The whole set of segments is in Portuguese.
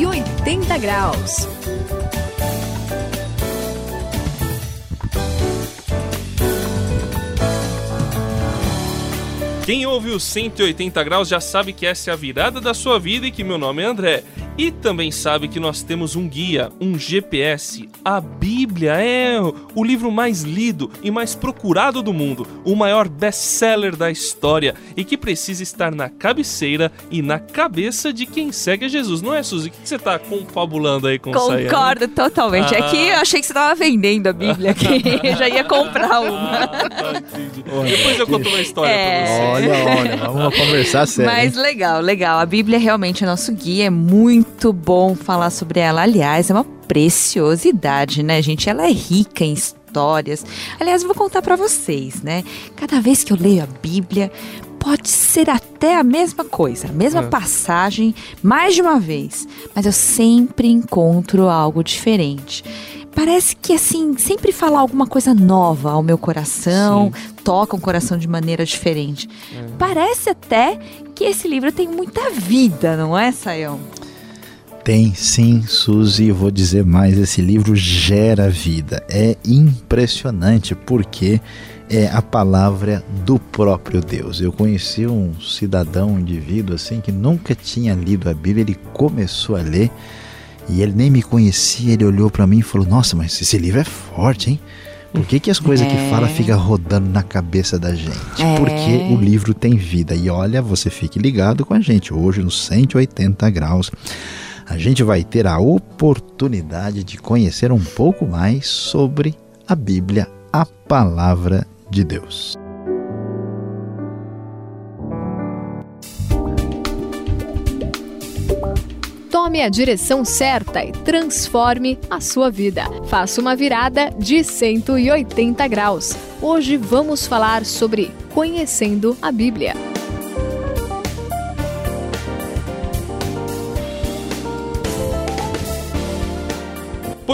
180 graus. Quem ouve os 180 graus já sabe que essa é a virada da sua vida e que meu nome é André. E também sabe que nós temos um guia, um GPS. A Bíblia é o livro mais lido e mais procurado do mundo, o maior best-seller da história e que precisa estar na cabeceira e na cabeça de quem segue a Jesus. Não é, Suzy? O que você está confabulando aí com o Concordo totalmente. Ah. É que eu achei que você estava vendendo a Bíblia aqui. eu já ia comprar uma. Ah, tá, Depois eu conto uma história é... pra você. Olha, olha, vamos conversar sério. Mas legal, legal. A Bíblia realmente é nosso guia, é muito muito bom falar sobre ela. Aliás, é uma preciosidade, né, gente? Ela é rica em histórias. Aliás, eu vou contar para vocês, né? Cada vez que eu leio a Bíblia, pode ser até a mesma coisa, a mesma é. passagem, mais de uma vez, mas eu sempre encontro algo diferente. Parece que assim, sempre fala alguma coisa nova ao meu coração, Sim. toca um coração de maneira diferente. É. Parece até que esse livro tem muita vida, não é, Sayão? Tem sim, Suzy, vou dizer mais, esse livro gera vida. É impressionante porque é a palavra do próprio Deus. Eu conheci um cidadão, um indivíduo assim que nunca tinha lido a Bíblia, ele começou a ler e ele nem me conhecia, ele olhou para mim e falou: "Nossa, mas esse livro é forte, hein?" Por que, que as coisas é. que fala fica rodando na cabeça da gente? É. Porque o livro tem vida. E olha, você fique ligado com a gente hoje no 180 graus a gente vai ter a oportunidade de conhecer um pouco mais sobre a Bíblia, a Palavra de Deus. Tome a direção certa e transforme a sua vida. Faça uma virada de 180 graus. Hoje vamos falar sobre conhecendo a Bíblia.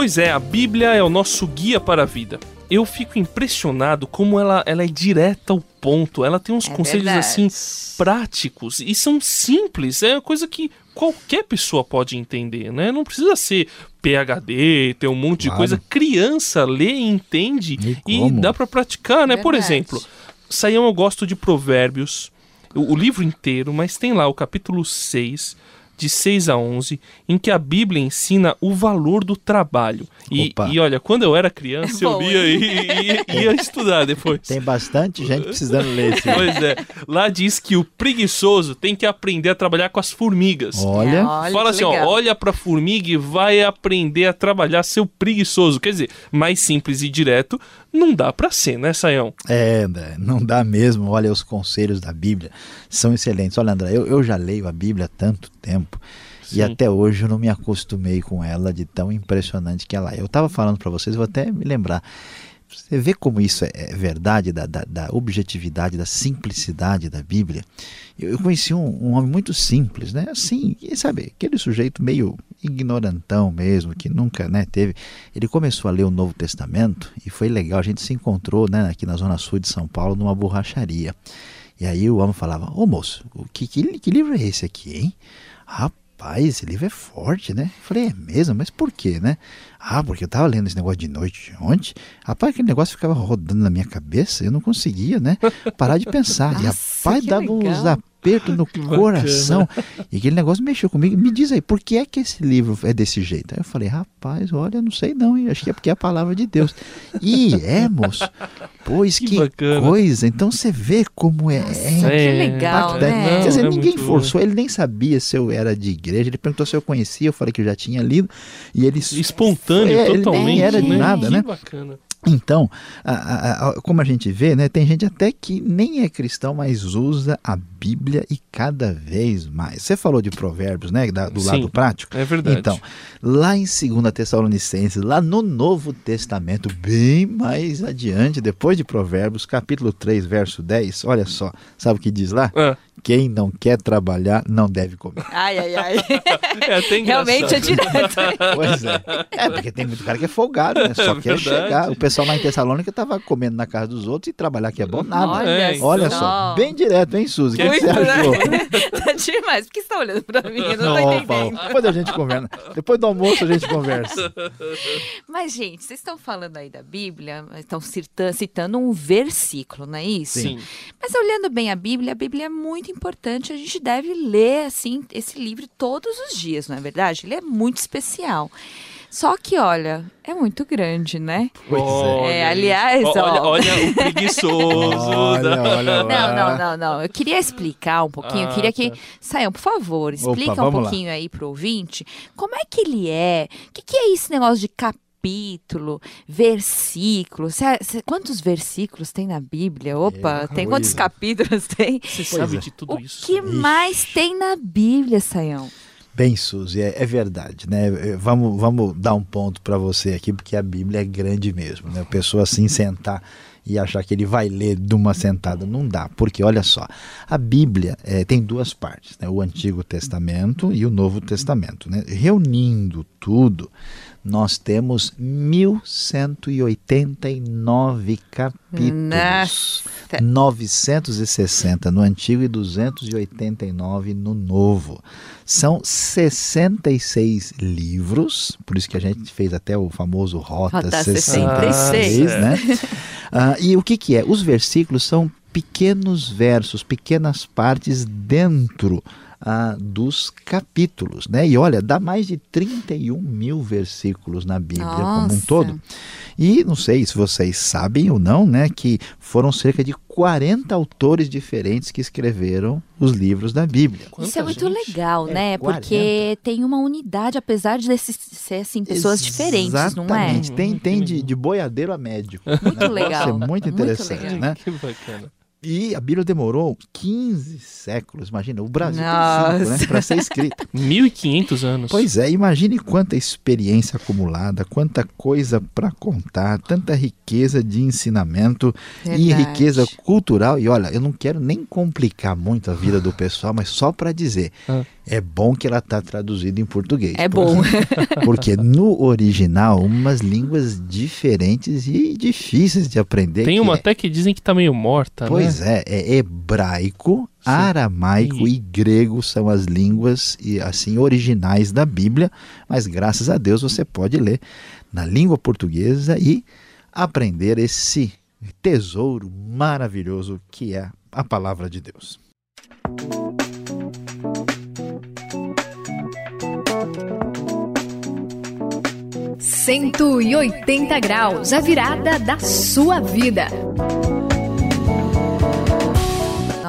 Pois é, a Bíblia é o nosso guia para a vida. Eu fico impressionado como ela, ela é direta ao ponto. Ela tem uns é conselhos verdade. assim práticos e são simples. É uma coisa que qualquer pessoa pode entender, né? Não precisa ser PhD, ter um monte claro. de coisa. Criança lê e entende e, e dá para praticar, né? Por exemplo, Saião eu gosto de Provérbios, o, o livro inteiro, mas tem lá o capítulo 6 de 6 a 11, em que a Bíblia ensina o valor do trabalho. E, e olha, quando eu era criança, é eu lia e ia, ia, estudar depois. Tem bastante gente precisando ler isso. Pois é. Lá diz que o preguiçoso tem que aprender a trabalhar com as formigas. Olha. É, olha Fala assim, ó, olha pra formiga e vai aprender a trabalhar seu preguiçoso. Quer dizer, mais simples e direto, não dá para ser, né, Saião? É, né, não dá mesmo. Olha, os conselhos da Bíblia são excelentes. Olha, André, eu, eu já leio a Bíblia há tanto tempo. Sim. E até hoje eu não me acostumei com ela de tão impressionante que ela é. Eu estava falando para vocês, vou até me lembrar. Você vê como isso é, é verdade, da, da, da objetividade, da simplicidade da Bíblia. Eu, eu conheci um, um, homem muito simples, né? Assim, sabe, aquele sujeito meio ignorantão mesmo, que nunca né, teve. Ele começou a ler o Novo Testamento e foi legal. A gente se encontrou né, aqui na Zona Sul de São Paulo numa borracharia. E aí o homem falava: Ô moço, que, que, que livro é esse aqui, hein? Rapaz esse livro é forte, né? falei, é mesmo? Mas por quê, né? Ah, porque eu tava lendo esse negócio de noite ontem. Rapaz, aquele negócio ficava rodando na minha cabeça, eu não conseguia, né? Parar de pensar. Nossa, e rapaz, dava legal. uns aperto no coração. E aquele negócio mexeu comigo. Me diz aí, por que é que esse livro é desse jeito? Aí eu falei, rapaz, olha, não sei não, acho que é porque é a palavra de Deus. E é, moço. Pois que, que coisa. Então você vê como é. Nossa, é que legal, né? Quer dizer, não, ninguém forçou, ele nem sabia se eu era de igreja. Ele perguntou se eu conhecia, eu falei que eu já tinha lido. E ele. Espontâneo, é, totalmente. Ele nem era de né? nada, que né? Bacana. Então, a, a, a, como a gente vê, né, tem gente até que nem é cristão, mas usa a Bíblia e cada vez mais. Você falou de provérbios, né, da, do Sim, lado prático? É verdade. Então, lá em 2 Tessalonicenses, lá no Novo Testamento, bem mais adiante, depois de provérbios, capítulo 3, verso 10, olha só, sabe o que diz lá? É. Quem não quer trabalhar não deve comer. Ai, ai, ai. É Realmente é direto. Pois é. É, porque tem muito cara que é folgado, né? Só é quer chegar. O pessoal lá em Tessalônica estava comendo na casa dos outros e trabalhar que é bom nada. Olha, É, Olha só. só, bem direto, hein, Suzy? O que, que Muito, você achou? né? tá demais. Por que você tá olhando pra mim? Eu não tô Não, entendendo. Paulo, depois a gente conversa. Depois do almoço a gente conversa. Mas, gente, vocês estão falando aí da Bíblia, estão cita- citando um versículo, não é isso? Sim. Mas olhando bem a Bíblia, a Bíblia é muito importante. A gente deve ler, assim, esse livro todos os dias, não é verdade? Ele é muito especial. Só que, olha, é muito grande, né? Pois é. É, aliás, Ó, olha, olha o preguiçoso. Olha, olha, Não, não, não, não. Eu queria explicar um pouquinho. eu Ah, queria que. tá. Saiam, por favor, explica um vamos lá. pouquinho aí pro ouvinte como é que ele é. O que, que é esse negócio de capítulo, versículo? Cê- cê- quantos versículos tem na Bíblia? Opa, É, tem quantos coisa. capítulos tem? Você sabe é. de tudo O isso. que né? mais tem na Bíblia, Saião? Bem, Suzy, é, é verdade, né? Eh, Vamos, vamos dar um ponto para você aqui, porque a Bíblia é grande mesmo, né? A pessoa assim sentar e achar que ele vai ler de uma sentada, não dá, porque olha só, a Bíblia eh, tem duas partes, né? O Antigo Testamento e o Novo Testamento, né? Reunindo tudo, nós temos 1189 capítulos. Nossa. 960 no Antigo e 289 no Novo. São 66 livros, por isso que a gente fez até o famoso Rota, Rota 66, 66. né? Ah, e o que, que é? Os versículos são pequenos versos, pequenas partes dentro ah, dos capítulos, né? E olha, dá mais de 31 mil versículos na Bíblia como um Nossa. todo. E não sei se vocês sabem ou não, né, que foram cerca de 40 autores diferentes que escreveram os livros da Bíblia. Isso Quanta é muito gente. legal, É, né? 40. Porque tem uma unidade, apesar de ser assim, pessoas diferentes, não é? Exatamente. Tem, Muito tem de, legal. de boiadeiro a médico. Muito né? legal. Isso é muito Muito interessante, legal. né? Que bacana. E a Bíblia demorou 15 séculos, imagina, o Brasil Nossa. tem cinco, né, para ser escrita. 1.500 anos. Pois é, imagine quanta experiência acumulada, quanta coisa para contar, tanta riqueza de ensinamento e Verdade. riqueza cultural. E olha, eu não quero nem complicar muito a vida do pessoal, mas só para dizer, Ah. é bom que ela está traduzida em português. É bom. Porque no original, umas línguas diferentes e difíceis de aprender. Tem uma é- até que dizem que tá meio morta, Pois né? É, é hebraico, Sim. aramaico E- e grego são as línguas e assim originais da Bíblia, mas graças a Deus você pode ler na língua portuguesa e aprender esse tesouro maravilhoso que é a palavra de Deus. 180 graus, a virada da sua vida.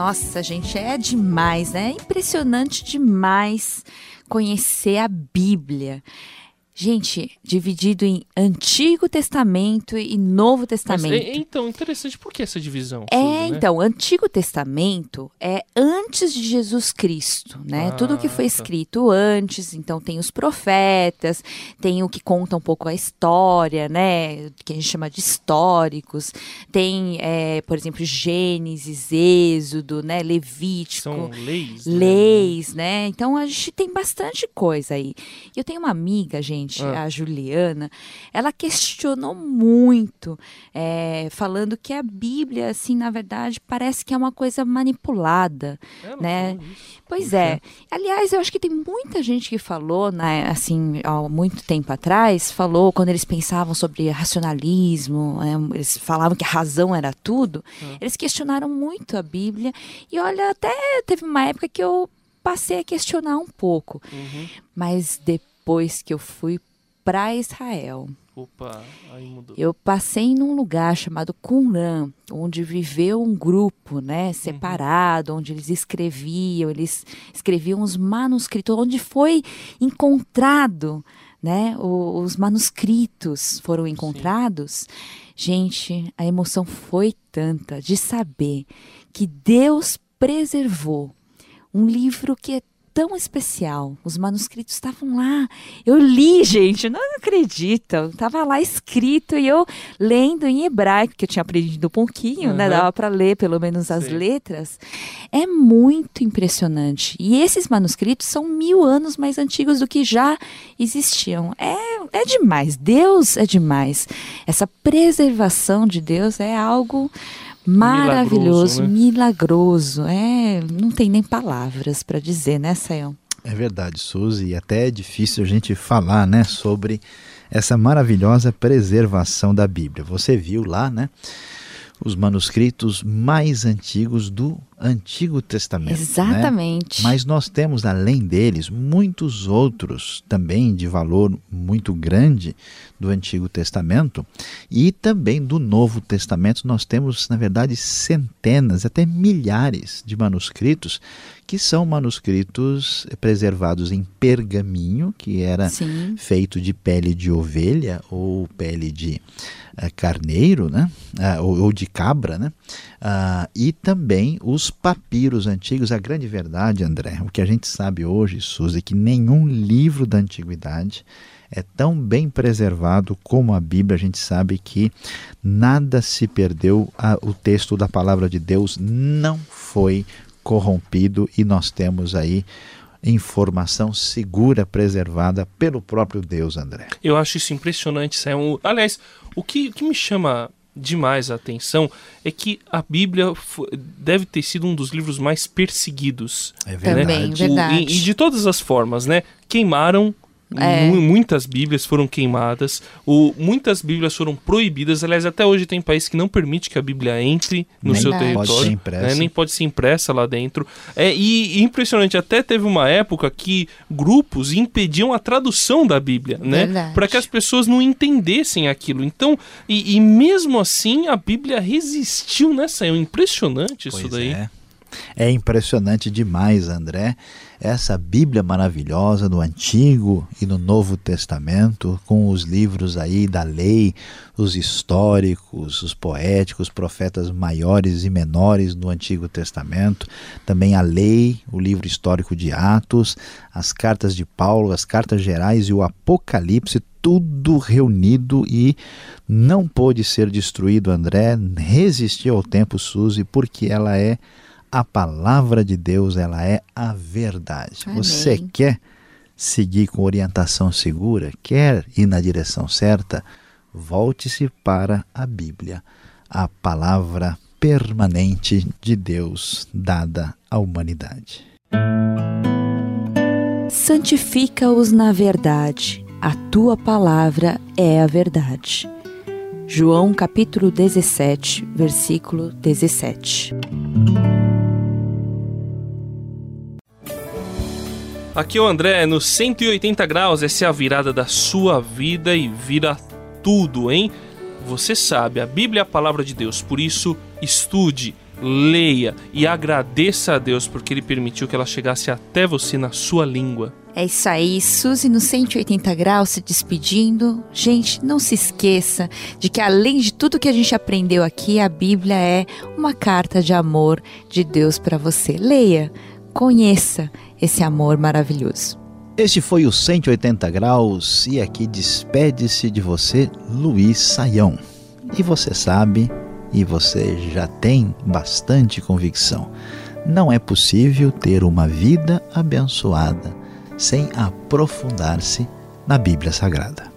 Nossa, gente, é demais, né? É impressionante demais conhecer a Bíblia. Gente, dividido em Antigo Testamento e Novo Mas, Testamento. é- então, interessante. Por que essa divisão? É, Suzy, né? então, Antigo Testamento é antes de Jesus Cristo, né? Ah, Tudo que foi tá. escrito antes, então tem os profetas, tem o que conta um pouco a história, né? Que a gente chama de históricos. Tem, é, por exemplo, Gênesis, Êxodo, né? Levítico São leis. né? leis, né? Então a gente tem bastante coisa aí. Eu tenho uma amiga, gente, Ah. a Juliana, ela questionou muito, é, falando que a Bíblia, assim, na verdade, parece que é uma coisa manipulada. Ela né? Pois é. Aliás, eu acho que tem muita gente que falou, né, assim, há muito tempo atrás, falou quando eles pensavam sobre racionalismo, né, eles falavam que a razão era tudo, Ah. eles questionaram muito a Bíblia. E olha, até teve uma época que eu passei a questionar um pouco. Uhum. Mas depois que eu fui para Israel, Opa, aí mudou. eu passei num lugar chamado Qumran, onde viveu um grupo, né, separado, onde eles escreviam, eles escreviam os manuscritos, onde foi encontrado, né, o- os manuscritos foram encontrados. Gente, a emoção foi tanta de saber que Deus preservou um livro que é tão especial. Os manuscritos estavam lá. Eu li, gente, não acredito. Estava lá escrito e eu lendo em hebraico, que eu tinha aprendido um pouquinho, uhum. né? Dava para ler pelo menos as Sim. letras. É muito impressionante. E esses manuscritos são mil anos mais antigos do que já existiam. É, é demais. Deus é demais. Essa preservação de Deus é algo maravilhoso, milagroso, né? milagroso. É, não tem nem palavras para dizer, né, Sayão? É verdade, Suzy, e até é difícil a gente falar, né, sobre essa maravilhosa preservação da Bíblia. Você viu lá, né, os manuscritos mais antigos do Antigo Testamento. Né? Exatamente. Né? Mas nós temos, além deles, muitos outros também de valor muito grande do Antigo Testamento e também do Novo Testamento. Nós temos, na verdade, centenas, até milhares de manuscritos que são manuscritos preservados em pergaminho, que era Sim. feito de pele de ovelha ou pele de uh, carneiro, né? Uh, ou, ou, de cabra, né? Uh, e também os papiros antigos. A grande verdade, André, o que a gente sabe hoje, Suzy, é que nenhum livro da antiguidade é tão bem preservado como a Bíblia. A gente sabe que nada se perdeu, o texto da palavra de Deus não foi corrompido e nós temos aí informação segura, preservada pelo próprio Deus, André. Eu acho isso impressionante, Sam. Aliás, o que, o que me chama demais a atenção é que a Bíblia deve ter sido um dos livros mais perseguidos. É verdade. Também, verdade. O, e, e de todas as formas, né? Queimaram é. Muitas Bíblias foram queimadas, o, muitas Bíblias foram proibidas. Aliás, até hoje tem país que não permite que a Bíblia entre no nem seu território. Pode ser impressa. Né? Nem pode ser impressa lá dentro. É, e, e, impressionante, até teve uma época que grupos impediam a tradução da Bíblia, né? Para que as pessoas não entendessem aquilo. Então, e, e, mesmo assim, a Bíblia resistiu nessa. É impressionante pois isso daí. É. É impressionante demais, André, essa Bíblia maravilhosa no Antigo e no Novo Testamento, com os livros aí da lei, os históricos, os poéticos, profetas maiores e menores no Antigo Testamento, também a lei, o livro histórico de Atos, as cartas de Paulo, as cartas gerais e o Apocalipse, tudo reunido e não pôde ser destruído, André, resistiu ao tempo, Suzy, porque ela é a palavra de Deus, ela é a verdade. Amém. Você quer seguir com orientação segura? Quer ir na direção certa? Volte-se para a Bíblia, a palavra permanente de Deus dada à humanidade. Santifica-os na verdade, a tua palavra é a verdade. João capítulo 17, versículo 17. Aqui é o André, no 180 graus, essa é a virada da sua vida e vira tudo, hein? Você sabe, a Bíblia é a palavra de Deus, por isso estude, leia e agradeça a Deus porque Ele permitiu que ela chegasse até você na sua língua. É isso aí, Suzy no 180 graus se despedindo. Gente, não se esqueça de que além de tudo que a gente aprendeu aqui, a Bíblia é uma carta de amor de Deus para você. Leia, conheça esse amor maravilhoso. Este foi o 180 graus e aqui despede-se de você Luiz Saião. E você sabe, e você já tem bastante convicção, não é possível ter uma vida abençoada sem aprofundar-se na Bíblia Sagrada.